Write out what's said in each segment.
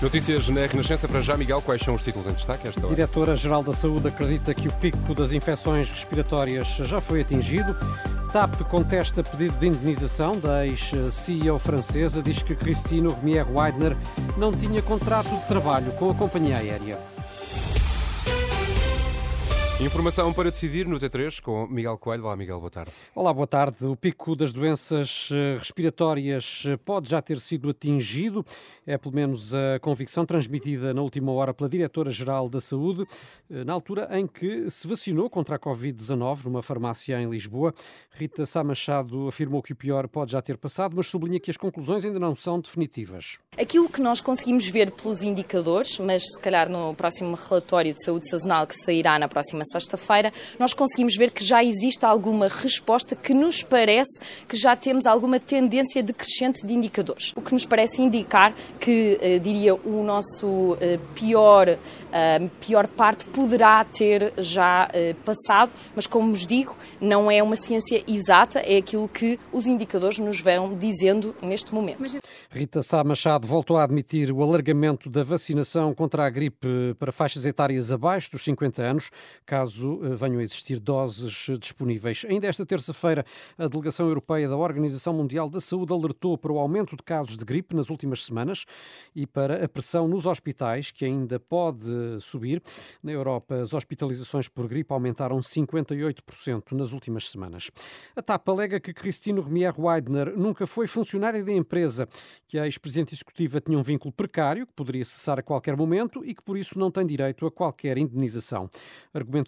Notícias na Renascença para já, Miguel. Quais são os títulos em destaque esta hora? Diretora-Geral da Saúde acredita que o pico das infecções respiratórias já foi atingido. TAP contesta pedido de indenização da ex-CEO francesa. Diz que Christine Romier Weidner não tinha contrato de trabalho com a companhia aérea. Informação para decidir no T3 com Miguel Coelho. Olá, Miguel, boa tarde. Olá, boa tarde. O pico das doenças eh, respiratórias eh, pode já ter sido atingido, é pelo menos a convicção transmitida na última hora pela Diretora-Geral da Saúde, eh, na altura em que se vacinou contra a Covid-19 numa farmácia em Lisboa. Rita Sá Machado afirmou que o pior pode já ter passado, mas sublinha que as conclusões ainda não são definitivas. Aquilo que nós conseguimos ver pelos indicadores, mas se calhar no próximo relatório de saúde sazonal que sairá na próxima sexta-feira, nós conseguimos ver que já existe alguma resposta que nos parece que já temos alguma tendência decrescente de indicadores. O que nos parece indicar que, eh, diria, o nosso eh, pior a pior parte poderá ter já eh, passado, mas como vos digo, não é uma ciência exata, é aquilo que os indicadores nos vão dizendo neste momento. Rita Sá Machado voltou a admitir o alargamento da vacinação contra a gripe para faixas etárias abaixo dos 50 anos, caso eh, venham a existir doses disponíveis. Ainda esta terça-feira, a Delegação Europeia da Organização Mundial da Saúde alertou para o aumento de casos de gripe nas últimas semanas e para a pressão nos hospitais, que ainda pode subir. Na Europa, as hospitalizações por gripe aumentaram 58% nas últimas semanas. A TAP alega que Christine Romier Weidner nunca foi funcionária da empresa, que a ex-presidente executiva tinha um vínculo precário, que poderia cessar a qualquer momento e que por isso não tem direito a qualquer indenização.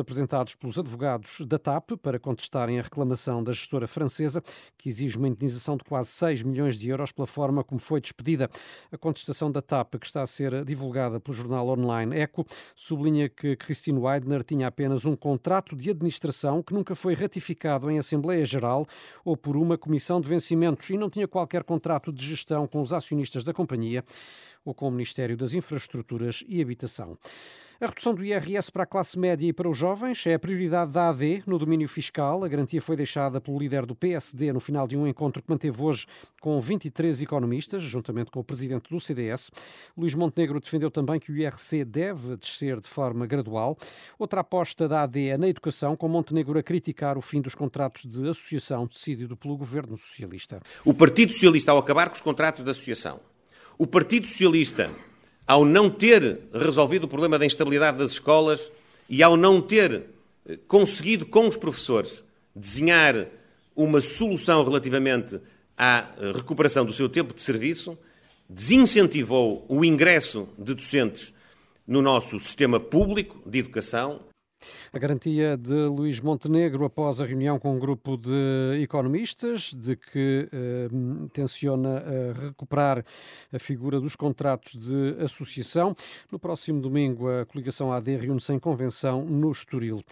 Apresentados pelos advogados da TAP para contestarem a reclamação da gestora francesa, que exige uma indenização de quase 6 milhões de euros pela forma como foi despedida. A contestação da TAP, que está a ser divulgada pelo jornal online Eco, sublinha que Christine Weidner tinha apenas um contrato de administração que nunca foi ratificado em Assembleia Geral ou por uma comissão de vencimentos e não tinha qualquer contrato de gestão com os acionistas da companhia ou com o Ministério das Infraestruturas e Habitação. A redução do IRS para a classe média e para os jovens é a prioridade da AD no domínio fiscal. A garantia foi deixada pelo líder do PSD no final de um encontro que manteve hoje com 23 economistas, juntamente com o presidente do CDS. Luís Montenegro defendeu também que o IRC deve descer de forma gradual. Outra aposta da AD é na educação, com Montenegro a criticar o fim dos contratos de associação decidido pelo governo socialista. O Partido Socialista, ao acabar com os contratos de associação, o Partido Socialista ao não ter resolvido o problema da instabilidade das escolas e ao não ter eh, conseguido com os professores desenhar uma solução relativamente à eh, recuperação do seu tempo de serviço, desincentivou o ingresso de docentes no nosso sistema público de educação a garantia de Luís Montenegro após a reunião com um grupo de economistas de que eh, tenciona eh, recuperar a figura dos contratos de associação. No próximo domingo, a coligação AD reúne-se em convenção no Estoril.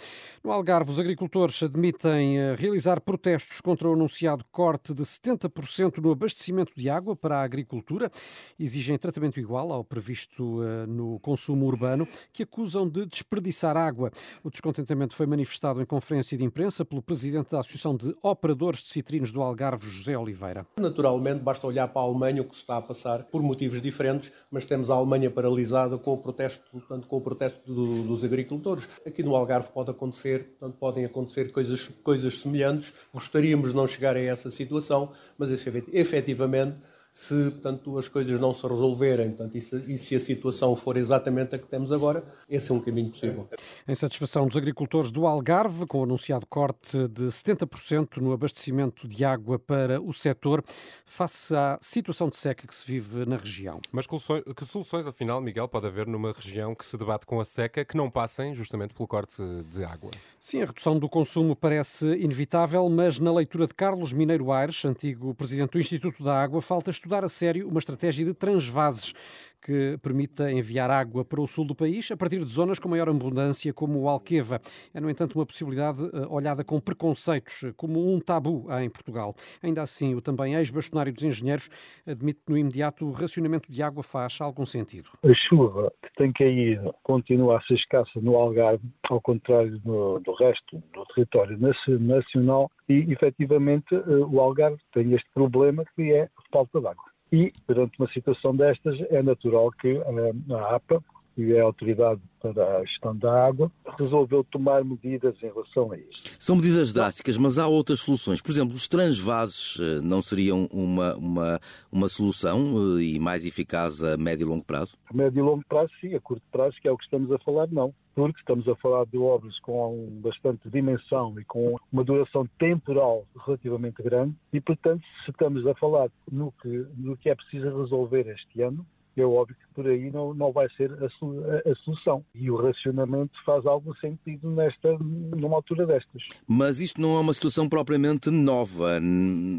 No Algarve, os agricultores admitem eh, realizar protestos contra o anunciado corte de 70% no abastecimento de água para a agricultura. Exigem tratamento igual ao previsto eh, no consumo urbano, que acusam de desperdiçar água. O descontentamento foi manifestado em conferência de imprensa pelo presidente da Associação de Operadores de Citrinos do Algarve, José Oliveira. Naturalmente, basta olhar para a Alemanha, o que se está a passar por motivos diferentes, mas temos a Alemanha paralisada com o protesto, portanto, com o protesto do, dos agricultores. Aqui no Algarve pode acontecer, portanto, podem acontecer coisas, coisas semelhantes. Gostaríamos de não chegar a essa situação, mas efetivamente Se, portanto, as coisas não se resolverem portanto, e, se, e se a situação for exatamente a que temos agora, esse é um caminho possível. Em satisfação dos agricultores do Algarve, com o anunciado corte de 70% no abastecimento de água para o setor, face à situação de seca que se vive na região. Mas que soluções, afinal, Miguel, pode haver numa região que se debate com a seca que não passem justamente pelo corte de água? Sim, a redução do consumo parece inevitável, mas na leitura de Carlos Mineiro Aires, antigo presidente do Instituto da Água, falta estudar a sério uma estratégia de transvases que permita enviar água para o sul do país a partir de zonas com maior abundância, como o Alqueva. É, no entanto, uma possibilidade eh, olhada com preconceitos, como um tabu em Portugal. Ainda assim, o também ex-bastonário dos engenheiros admite que no imediato o racionamento de água faz algum sentido. A chuva que tem caído continua a ser escassa no Algarve, ao contrário do, do resto do território nacional, e efetivamente eh, o Algarve tem este problema que é falta de água. E, perante uma situação destas, é natural que eh, a APA, é a autoridade para a gestão da água, resolveu tomar medidas em relação a isso. São medidas drásticas, mas há outras soluções. Por exemplo, os transvases eh, não seriam uma, uma, uma solução eh, e mais eficaz a médio e longo prazo? A médio e longo prazo, sim. A curto prazo, que é o que estamos a falar, não. Porque estamos a falar de obras com bastante dimensão e com uma duração temporal relativamente grande e, portanto, se estamos a falar no que, no que é preciso resolver este ano, é óbvio que por aí não, não vai ser a, a, solução. E o racionamento faz algum sentido nesta, numa altura destas. Mas isto não é uma situação propriamente nova.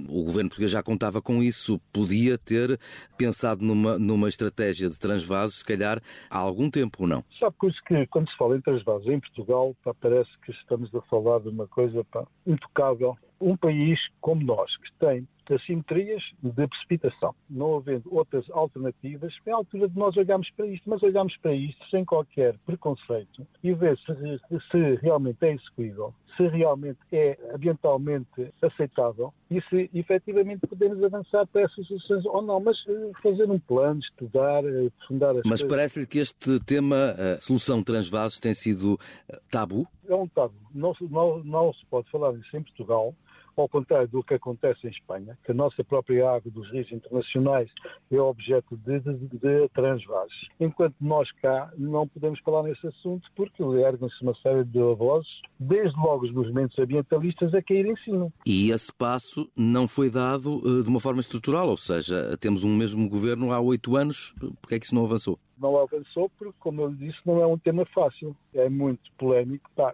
O governo português já contava com isso. Podia ter pensado numa, numa estratégia de transvases, se calhar, há algum tempo ou não? Sabe que quando se fala em transvases em Portugal, pá, parece que estamos a falar de uma coisa pá, intocável. Um país como nós, que tem assimetrias de precipitação. Não havendo outras alternativas, é a altura de nós olharmos para isto, mas olharmos para isto sem qualquer preconceito e ver se, se realmente é execuível, se realmente é ambientalmente aceitável e se efetivamente podemos avançar para essas soluções ou não. Mas eh, fazer um plano, estudar, eh, aprofundar as Mas parece-lhe que este tema, a solução transvases, tem sido eh, tabu? É um tabu. Não, não, não se pode falar disso em Portugal ao contrário do que acontece em Espanha, que a nossa própria água dos rios internacionais é objeto de, de, de transvases. Enquanto nós cá não podemos falar nesse assunto porque erguem-se uma série de vozes, desde logo os movimentos ambientalistas, a cair em cima. E esse passo não foi dado uh, de uma forma estrutural, ou seja, temos um mesmo governo há oito anos, porque é que isso não avançou? não avançou porque, como eu disse, não é um tema fácil. É muito polémico. Tá,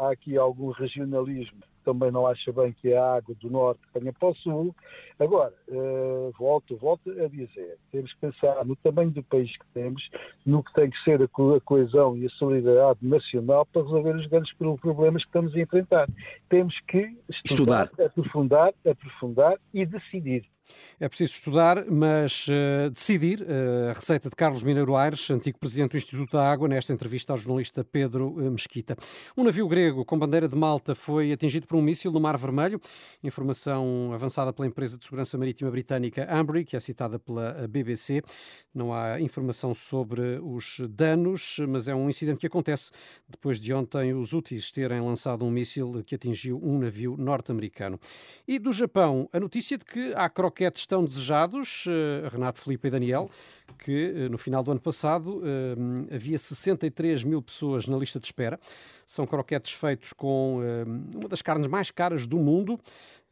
há aqui algum regionalismo também não acha bem que a água do norte venha para o sul. Agora, uh, volto, volto a dizer, temos que pensar no tamanho do país que temos, no que tem que ser a, co a coesão e a solidariedade nacional para resolver os grandes problemas que estamos a enfrentar. Temos que estudar, estudar. aprofundar, aprofundar e decidir. É preciso estudar, mas uh, decidir. Uh, a receita de Carlos Mineiro Aires, antigo presidente do Instituto da Água, nesta entrevista ao jornalista Pedro uh, Mesquita. Um navio grego com bandeira de Malta foi atingido por um míssil no Mar Vermelho. Informação avançada pela empresa de segurança marítima britânica Ambry, que é citada pela BBC. Não há informação sobre os danos, mas é um incidente que acontece depois de ontem os úteis terem lançado um míssil que atingiu um navio norte-americano. E do Japão, a notícia de que há croquetes croquetes tão desejados, uh, Renato, Felipe e Daniel, que uh, no final do ano passado uh, havia 63 mil pessoas na lista de espera. São croquetes feitos com uma das carnes mais caras do mundo,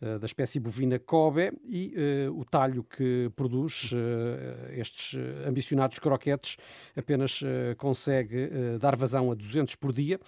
da espécie bovina Kobe, e o talho que produz estes ambicionados croquetes apenas consegue dar vazão a 200 por dia.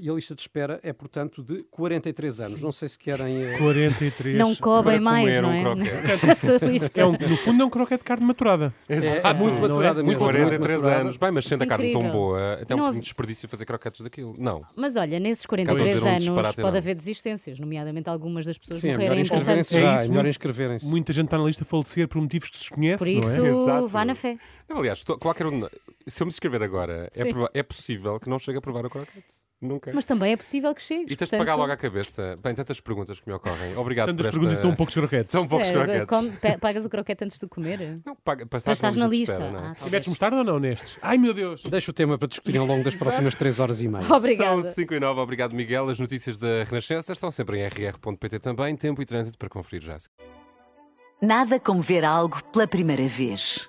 E a lista de espera é, portanto, de 43 anos. Não sei se querem. 43. Não cobem mais, não um é? é um, no fundo, é um croquete de carne maturada. Exato. É, é muito maturada é? mesmo. 43 anos. Bem, mas sendo a carne tão boa, até um pouquinho desperdício fazer croquetes daquilo. Não. Mas olha, nesses 43 anos pode haver desistências, nomeadamente algumas das pessoas Sim. É melhor inscreverem-se É já, isso, é melhor inscreverem-se. Muita gente está na lista a falecer por motivos que se desconhece, Por isso, não é? Exato. vá na fé. Não, aliás, qualquer um. Se eu me inscrever agora, é, é possível que não chegue a provar o croquete. Nunca. Mas também é possível que chegue. E tens de pagar logo à cabeça. Bem, tantas perguntas que me ocorrem. Obrigado Tantas por esta... perguntas e tão poucos croquetes. Tão poucos croquetes. pagas o croquete antes de comer? Não, paga, para Para estar estás na lista. espera, é? Ah, E talvez. metes mostarda ou não nestes? Ai meu Deus! Deixa o tema para discutir ao longo das próximas 3 horas e meia. Obrigada. São 5 e 9. Obrigado, Miguel. As notícias da Renascença estão sempre em rr.pt também. Tempo e trânsito para conferir já. Nada como ver algo pela primeira vez.